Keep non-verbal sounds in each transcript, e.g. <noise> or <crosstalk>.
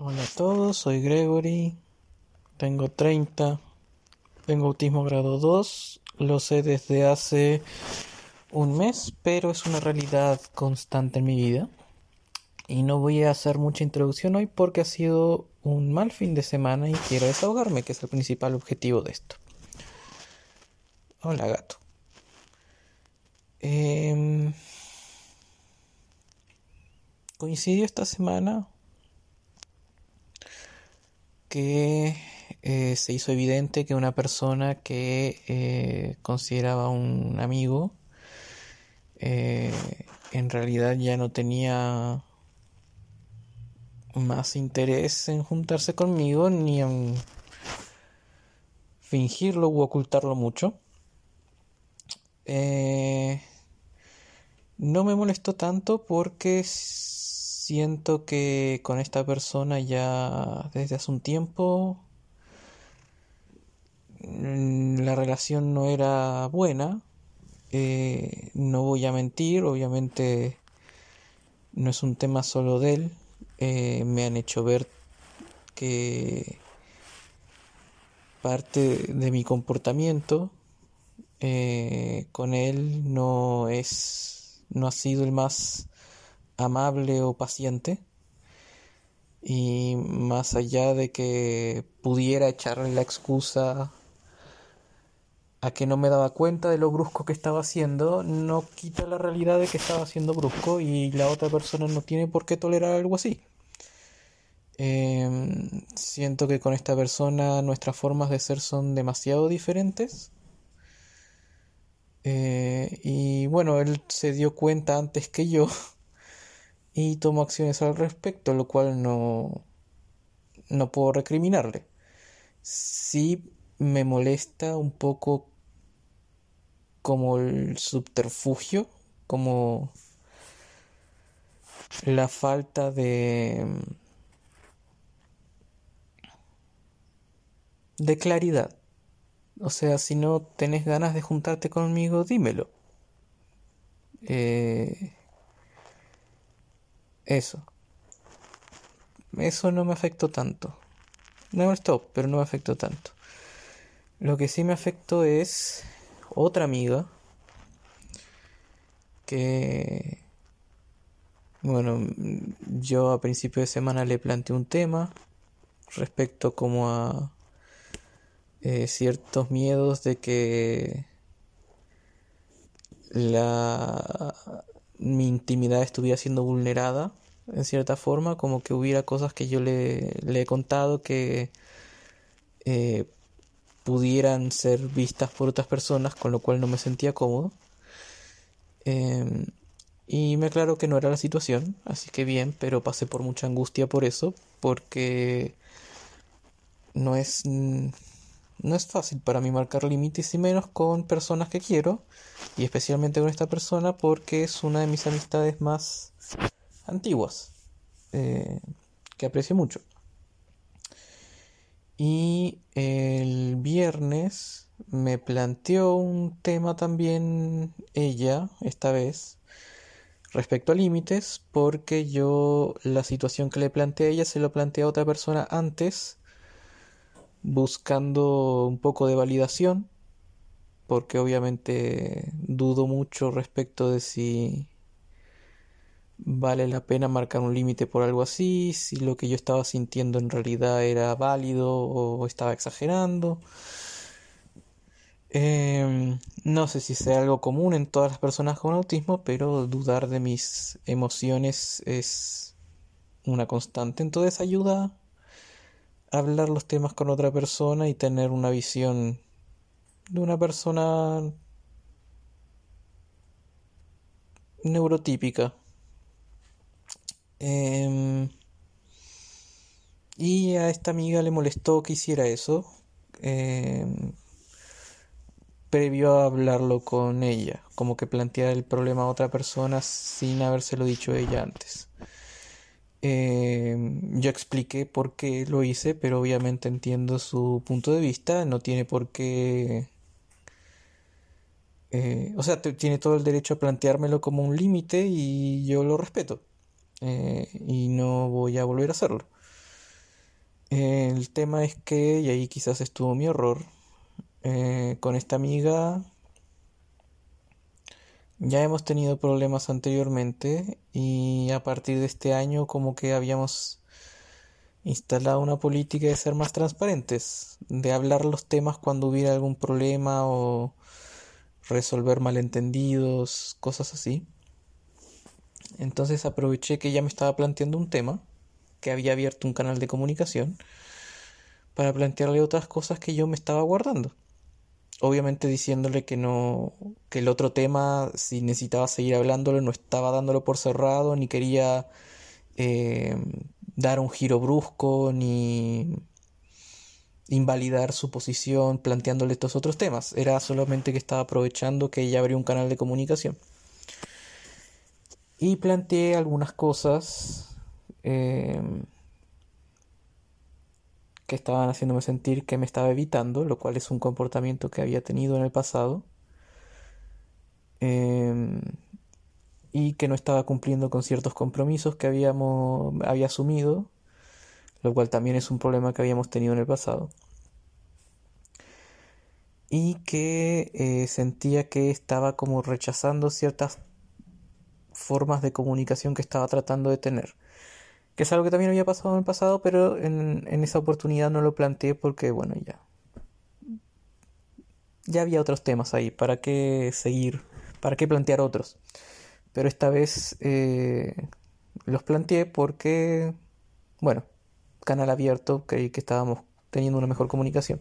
Hola a todos, soy Gregory, tengo 30, tengo autismo grado 2, lo sé desde hace un mes, pero es una realidad constante en mi vida. Y no voy a hacer mucha introducción hoy porque ha sido un mal fin de semana y quiero desahogarme, que es el principal objetivo de esto. Hola gato. Em, coincidió esta semana que eh, se hizo evidente que una persona que eh, consideraba un amigo eh, en realidad ya no tenía más interés en juntarse conmigo ni en fingirlo u ocultarlo mucho. no me molestó tanto porque siento que con esta persona ya desde hace un tiempo mm, la relación no era buena. Eh, no voy a mentir, obviamente no es un tema solo de él. Eh, me han hecho ver que parte de mi comportamiento eh, con él no es no ha sido el más amable o paciente. Y más allá de que pudiera echarle la excusa a que no me daba cuenta de lo brusco que estaba haciendo, no quita la realidad de que estaba haciendo brusco y la otra persona no tiene por qué tolerar algo así. Em, siento que con esta persona nuestras formas de ser son demasiado diferentes. Eh, y bueno, él se dio cuenta antes que yo <laughs> y tomo acciones al respecto, lo cual no, no puedo recriminarle. Sí me molesta un poco como el subterfugio, como la falta de de claridad. O sea, si no tenés ganas de juntarte conmigo, dímelo. Eh, eso. Eso no me afectó tanto. No me molestó, pero no me afectó tanto. Lo que sí me afectó es otra amiga que bueno, yo a principio de semana le planteé un tema respecto como a eh, ciertos miedos de que la mi intimidad estuviera siendo vulnerada en cierta forma, como que hubiera cosas que yo le, he contado que eh, pudieran ser vistas por otras personas, con lo cual no me sentía cómodo. Em, y me aclaro que no era la situación, así que bien, pero pasé por mucha angustia por eso, porque no es no es fácil para mí marcar límites y menos con personas que quiero y especialmente con esta persona porque es una de mis amistades más antiguas eh, que aprecio mucho. Y el viernes me planteó un tema también ella, esta vez, respecto a límites, porque yo la situación que le planteé a ella se lo planteé a otra persona antes buscando un poco de validación, porque obviamente dudo mucho respecto de si vale la pena marcar un límite por algo así, si lo que yo estaba sintiendo en realidad era válido o estaba exagerando. Em, no sé si sea algo común en todas las personas con autismo, pero dudar de mis emociones es una constante. Entonces ayuda hablar los temas con otra persona y tener una visión de una persona neurotípica. Em, y a esta amiga le molestó que hiciera eso. Em, previo a hablarlo con ella, como que plantear el problema a otra persona sin habérselo dicho ella antes. Eh, yo expliqué por qué lo hice, pero obviamente entiendo su punto de vista. No tiene por qué... Eh, o sea, tiene todo el derecho a planteármelo como un límite y yo lo respeto. Eh, y no voy a volver a hacerlo. El tema es que, y ahí quizás estuvo mi error, eh, con esta amiga ya hemos tenido problemas anteriormente y a partir de este año como que habíamos instalado una política de ser más transparentes, de hablar los temas cuando hubiera algún problema o resolver malentendidos, cosas así. Entonces aproveché que ya me estaba planteando un tema que había abierto un canal de comunicación para plantearle otras cosas que yo me estaba guardando. Obviamente diciéndole que no, que el otro tema, si necesitaba seguir hablándolo, no estaba dándolo por cerrado, ni quería eh, dar un giro brusco, ni invalidar su posición planteándole estos otros temas. Era solamente que estaba aprovechando que ella abrió un canal de comunicación. Y planteé algunas cosas Em, que estaban haciéndome sentir que me estaba evitando, lo cual es un comportamiento que había tenido en el pasado. Em, y que no estaba cumpliendo con ciertos compromisos que habíamos había asumido, lo cual también es un problema que habíamos tenido en el pasado. Y que eh, sentía que estaba como rechazando ciertas formas de comunicación que estaba tratando de tener que es algo que también había pasado en el pasado, pero en, esa oportunidad no lo planteé porque, bueno, ya. Ya había otros temas ahí, ¿para qué seguir? ¿Para qué plantear otros? Pero esta vez eh, los planteé porque, bueno, canal abierto, creí que estábamos teniendo una mejor comunicación.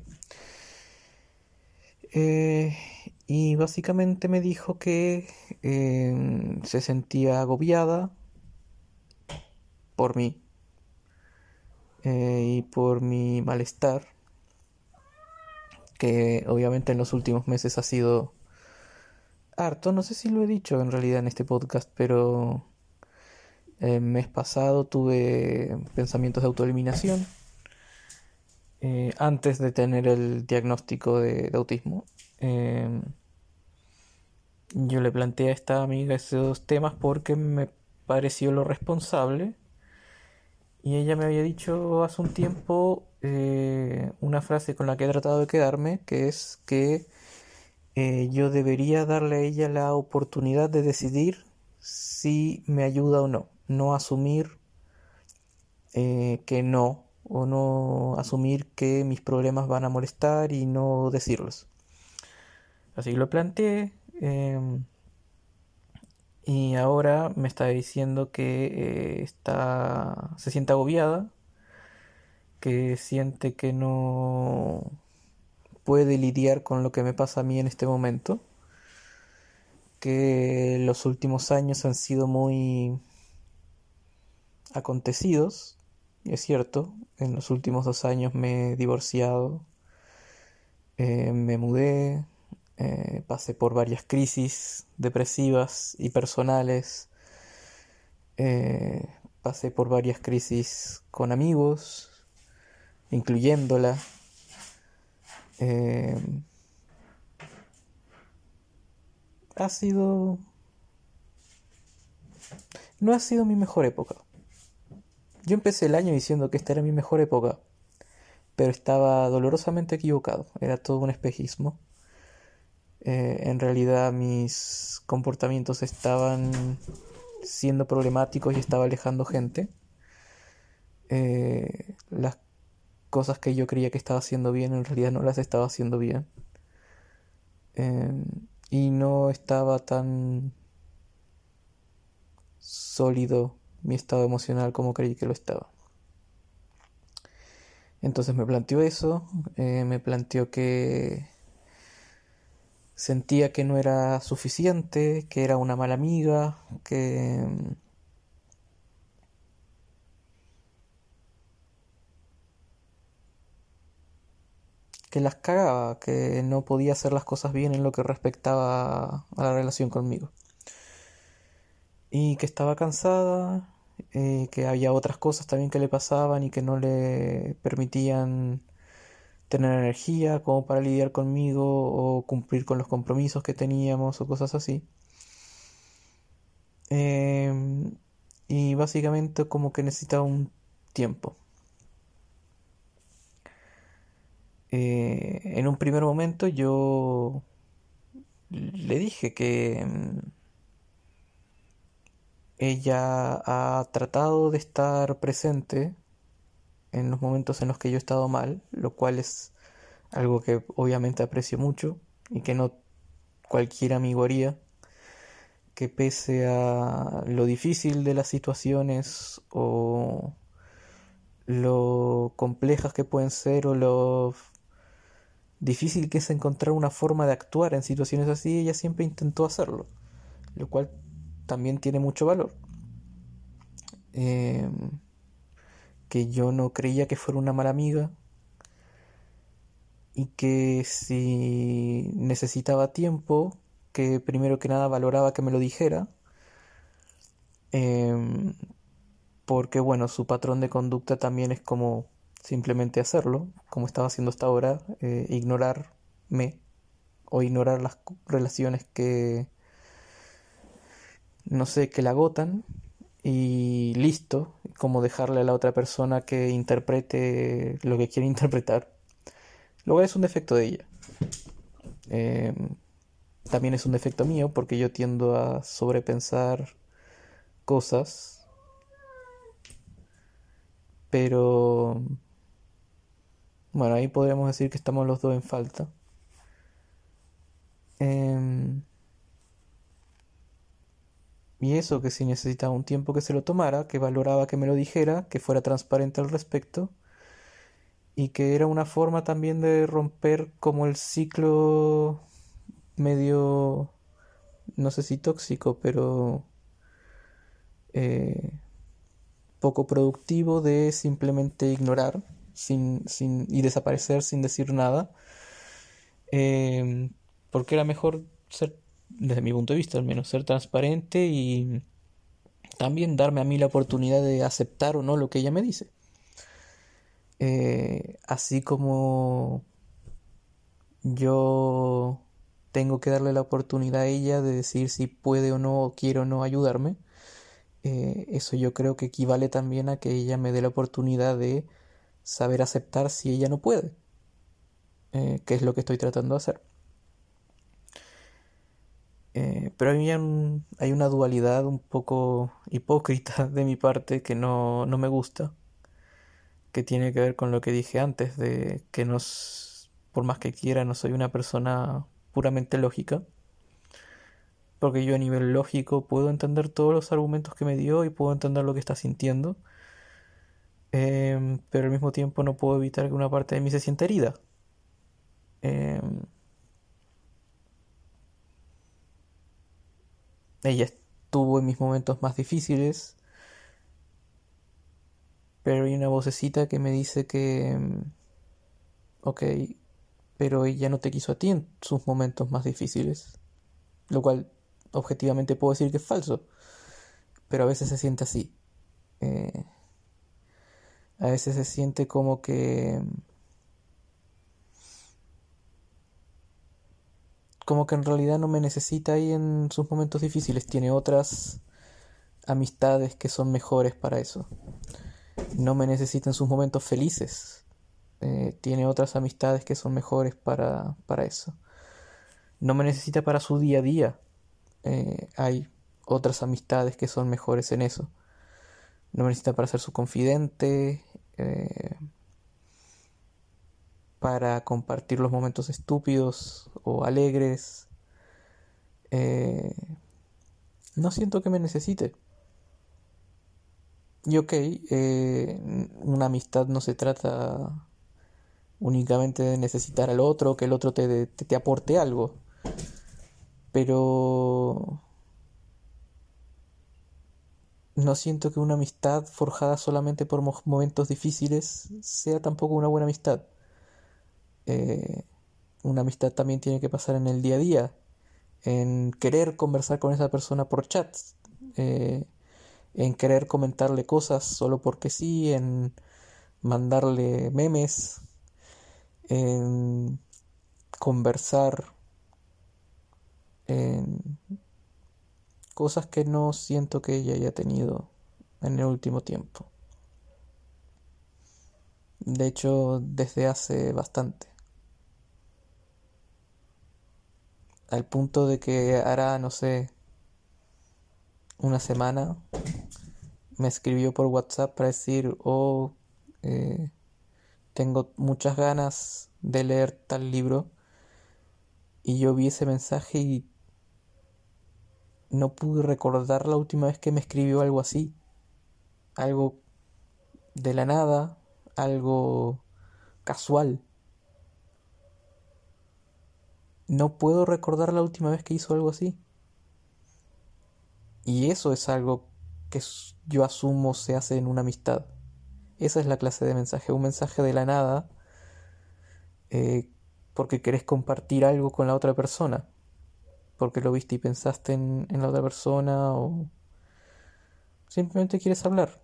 Eh, y básicamente me dijo que eh, se sentía agobiada por mí eh, y por mi malestar, que obviamente en los últimos meses ha sido harto, no sé si lo he dicho en realidad en este podcast, pero el mes pasado tuve pensamientos de autoeliminación eh, antes de tener el diagnóstico de, autismo. Em, yo le planteé a esta amiga esos temas porque me pareció lo responsable y ella me había dicho hace un tiempo eh, una frase con la que he tratado de quedarme, que es que eh, yo debería darle a ella la oportunidad de decidir si me ayuda o no, no asumir eh, que no, o no asumir que mis problemas van a molestar y no decirlos. Así lo planteé. Em, y ahora me está diciendo que eh, está, se siente agobiada, que siente que no puede lidiar con lo que me pasa a mí en este momento, que los últimos años han sido muy acontecidos, es cierto, en los últimos dos años me he divorciado, eh, me mudé, eh, pasé por varias crisis depresivas y personales. Eh, pasé por varias crisis con amigos, incluyéndola. Eh, ha sido... No ha sido mi mejor época. Yo empecé el año diciendo que esta era mi mejor época, pero estaba dolorosamente equivocado. Era todo un espejismo. Eh, en realidad mis comportamientos estaban siendo problemáticos y estaba alejando gente. Eh, las cosas que yo creía que estaba haciendo bien en realidad no las estaba haciendo bien. Em, y no estaba tan sólido mi estado emocional como creí que lo estaba. Entonces me planteó eso, eh, me planteó que sentía que no era suficiente, que era una mala amiga, que que las cagaba, que no podía hacer las cosas bien en lo que respectaba a la relación conmigo. Y que estaba cansada, eh, que había otras cosas también que le pasaban y que no le permitían tener energía como para lidiar conmigo o cumplir con los compromisos que teníamos o cosas así. Em, y básicamente como que necesitaba un tiempo. eh, en un primer momento yo le dije que mm, ella ha tratado de estar presente en los momentos en los que yo he estado mal, lo cual es algo que obviamente aprecio mucho y que no cualquier amigo haría, que pese a lo difícil de las situaciones o lo complejas que pueden ser o lo difícil que es encontrar una forma de actuar en situaciones así, ella siempre intentó hacerlo, lo cual también tiene mucho valor. Em, que yo no creía que fuera una mala amiga y que si necesitaba tiempo, que primero que nada valoraba que me lo dijera, em, porque bueno, su patrón de conducta también es como simplemente hacerlo, como estaba haciendo hasta ahora, eh, ignorarme o ignorar las relaciones que, no sé, que la agotan y listo, como dejarle a la otra persona que interprete lo que quiere <laughs> interpretar. Luego es un defecto de ella. Em, también es un defecto mío porque yo tiendo a sobrepensar cosas. Pero bueno, ahí podríamos decir que estamos los dos en falta. Em, y eso que si necesitaba un tiempo que se lo tomara, que valoraba que me lo dijera, que fuera transparente al respecto, y que era una forma también de romper como el ciclo medio, no sé si tóxico, pero eh, poco productivo de simplemente ignorar sin, sin, y desaparecer sin decir nada. Em, porque era mejor ser, desde mi punto de vista al menos, ser transparente y también darme a mí la oportunidad de aceptar o no lo que ella me dice. Eh, así como yo tengo que darle la oportunidad a ella de decir si puede o no o quiere o no ayudarme, eh, eso yo creo que equivale también a que ella me dé la oportunidad de saber aceptar si ella no puede, eh, que es lo que estoy tratando de hacer. Eh, pero hay, hay una dualidad un poco hipócrita de mi parte que no, no me gusta, que tiene que ver con lo que dije antes, de que nos, por más que quiera, no soy una persona puramente lógica porque yo a nivel lógico puedo entender todos los argumentos que me dio y puedo entender lo que está sintiendo, Em, pero al mismo tiempo no puedo evitar que una parte de mí se sienta herida. Em, ella estuvo en mis momentos más difíciles, pero hay una vocecita que me dice que, em, ok, pero ella no te quiso a ti en sus momentos más difíciles, lo cual objetivamente puedo decir que es falso, pero a veces se siente así. Eh, a veces se siente como que como que en realidad no me necesita ahí en sus momentos difíciles, tiene otras amistades que son mejores para eso. No me necesita en sus momentos felices, eh, tiene otras amistades que son mejores para, para, eso. No me necesita para su día a día, eh, hay otras amistades que son mejores en eso no me necesita para ser su confidente, eh, para compartir los momentos estúpidos o alegres. Eh, no siento que me necesite. Y ok, eh, una amistad no se trata únicamente de necesitar al otro, que el otro te, te aporte algo. Pero no siento que una amistad forjada solamente por momentos difíciles sea tampoco una buena amistad. Eh, una amistad también tiene que pasar en el día a día, en querer conversar con esa persona por chat, eh, en querer comentarle cosas solo porque sí, en mandarle memes, en conversar, en cosas que no siento que ella haya tenido en el último tiempo. De hecho, desde hace bastante. Al punto de que hará, no sé, una semana, me escribió por WhatsApp para decir, oh, eh, tengo muchas ganas de leer tal libro. Y yo vi ese mensaje y no pude recordar la última vez que me escribió algo así. Algo de la nada, algo casual. No puedo recordar la última vez que hizo algo así. Y eso es algo que yo asumo se hace en una amistad. Esa es la clase de mensaje, un mensaje de la nada, eh, porque querés compartir algo con la otra persona, porque lo viste y pensaste en, en la otra persona o simplemente quieres hablar.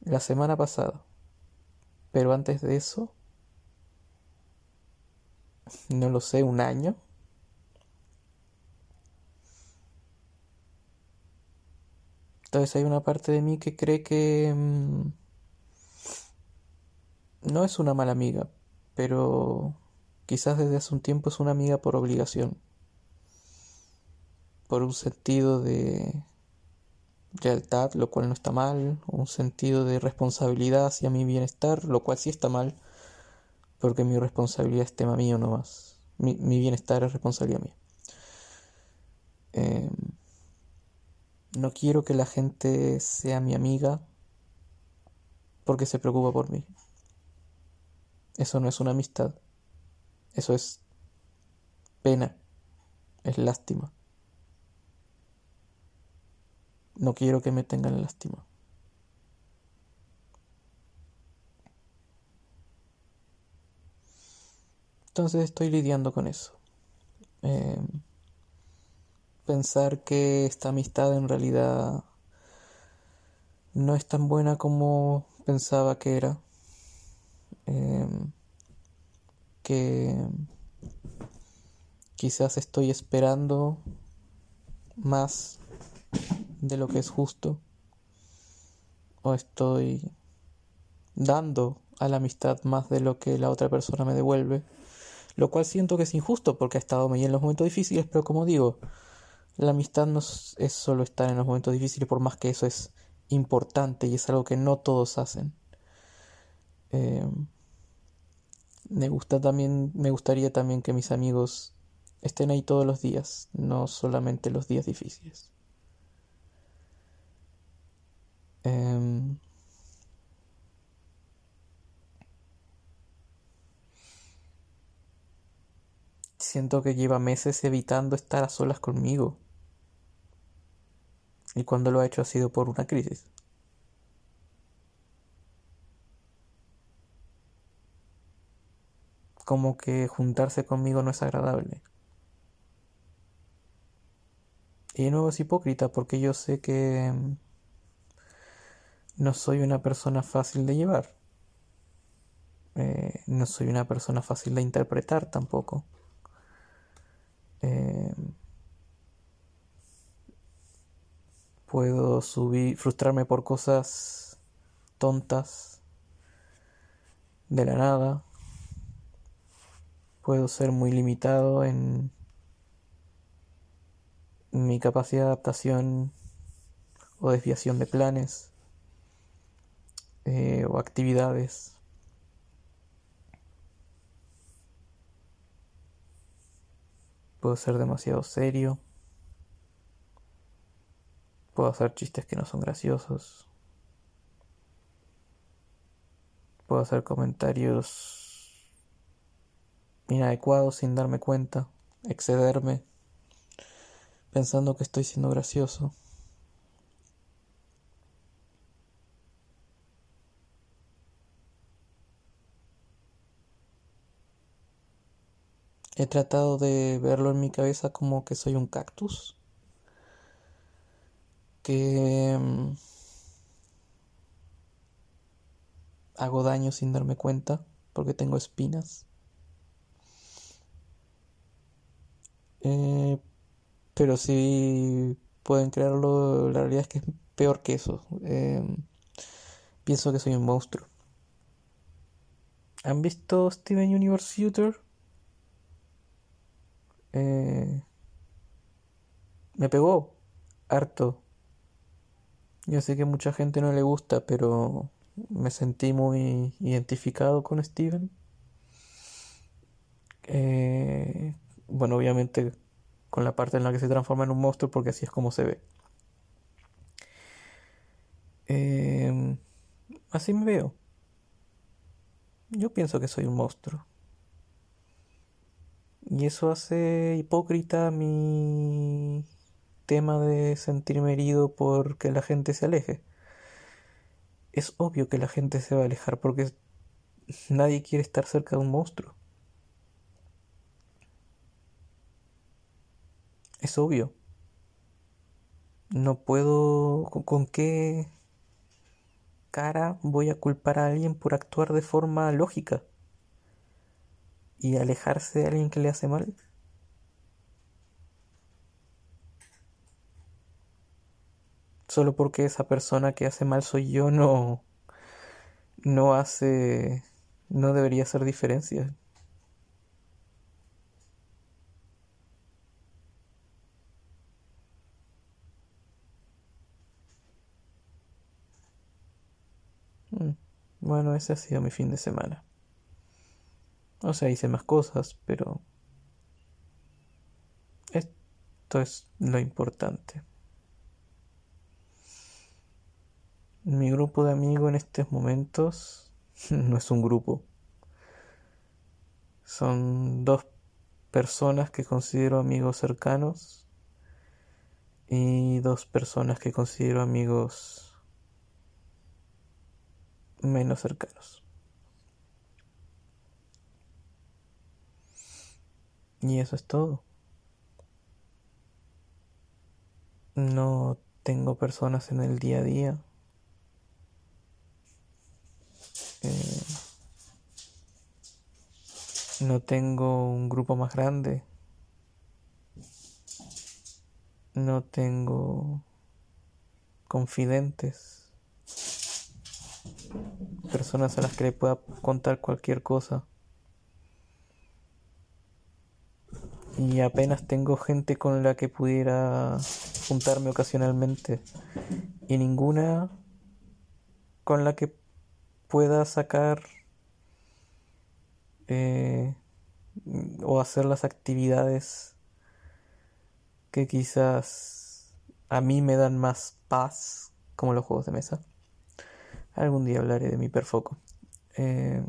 La semana pasada. Pero antes de eso, no lo sé, un año. Entonces hay una parte de mí que cree que mm, no es una mala amiga, pero quizás desde hace un tiempo es una amiga por obligación, por un sentido de lealtad, lo cual no está mal, un sentido de responsabilidad hacia mi bienestar, lo cual sí está mal, porque mi responsabilidad es tema mío nomás. Mi, mi bienestar es responsabilidad mía. Eh, no quiero que la gente sea mi amiga porque se preocupa por mí. Eso no es una amistad. Eso es pena. Es lástima. No quiero que me tengan lástima. Entonces estoy lidiando con eso. Eh, pensar que esta amistad en realidad no es tan buena como pensaba que era. Em, que quizás estoy esperando más de lo que es justo o estoy dando a la amistad más de lo que la otra persona me devuelve, lo cual siento que es injusto porque ha estado muy en los momentos difíciles, pero como digo, la amistad no es solo estar en los momentos difíciles, por más que eso es importante y es algo que no todos hacen. Eh, me gusta también, me gustaría también que mis amigos estén ahí todos los días, no solamente los días difíciles. Em, siento que lleva meses evitando estar a solas conmigo. Y cuando lo ha hecho ha sido por una crisis. Como que juntarse conmigo no es agradable. Y de nuevo es hipócrita porque yo sé que mm, no soy una persona fácil de llevar. Eh, no soy una persona fácil de interpretar tampoco. Eh, Puedo subir, frustrarme por cosas tontas de la nada. Puedo ser muy limitado en mi capacidad de adaptación o desviación de planes eh, o actividades. Puedo ser demasiado serio. Puedo hacer chistes que no son graciosos. Puedo hacer comentarios inadecuados sin darme cuenta. Excederme pensando que estoy siendo gracioso. He tratado de verlo en mi cabeza como que soy un cactus que mm, hago daño sin darme cuenta porque tengo espinas. Eh, pero si pueden creerlo, la realidad es que es peor que eso. Em, pienso que soy un monstruo. ¿Han visto Steven Universe Shooter? Eh, me pegó harto. Yo sé que mucha gente no le gusta, pero me sentí muy identificado con Steven. Eh, bueno, obviamente con la parte en la que se transforma en un monstruo, porque así es como se ve. Eh, así me veo. Yo pienso que soy un monstruo. Y eso hace hipócrita mi tema de sentirme herido porque la gente se aleje. Es obvio que la gente se va a alejar porque nadie quiere estar cerca de un monstruo. Es obvio. No puedo... ¿Con qué cara voy a culpar a alguien por actuar de forma lógica? Y alejarse de alguien que le hace mal. Solo porque esa persona que hace mal soy yo no no hace no debería hacer diferencia. Mm, bueno, ese ha sido mi fin de semana. O sea, hice más cosas, pero esto es lo importante. Mi grupo de amigos en estos momentos <laughs> no es un grupo. Son dos personas que considero amigos cercanos y dos personas que considero amigos menos cercanos. Y eso es todo. No tengo personas en el día a día. Eh, no tengo un grupo más grande. No tengo confidentes. Personas a las que le pueda contar cualquier cosa. Y apenas tengo gente con la que pudiera juntarme ocasionalmente. Y ninguna con la que pueda sacar eh, o hacer las actividades que quizás a mí me dan más paz como los juegos de mesa. Algún día hablaré de mi perfoco. Eh,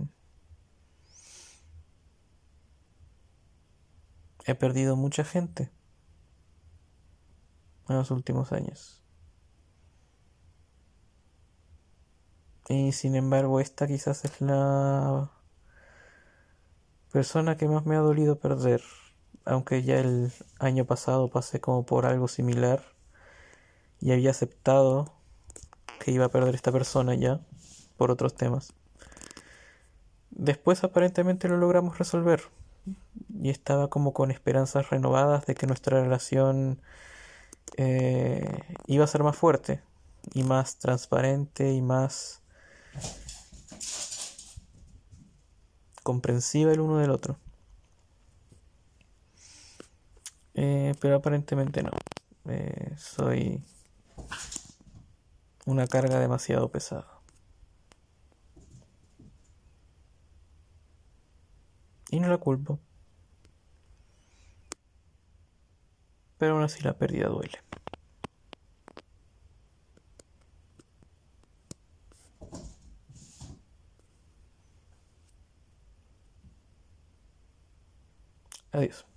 he perdido mucha gente en los últimos años. Y sin embargo, esta quizás es la persona que más me ha dolido perder. Aunque ya el año pasado pasé como por algo similar y había aceptado que iba a perder esta persona ya por otros temas. Después aparentemente lo logramos resolver y estaba como con esperanzas renovadas de que nuestra relación eh, iba a ser más fuerte y más transparente y más comprensiva el uno del otro. Eh, pero aparentemente no. Eh, soy una carga demasiado pesada. Y no la culpo. pero aún así la pérdida duele. Adiós.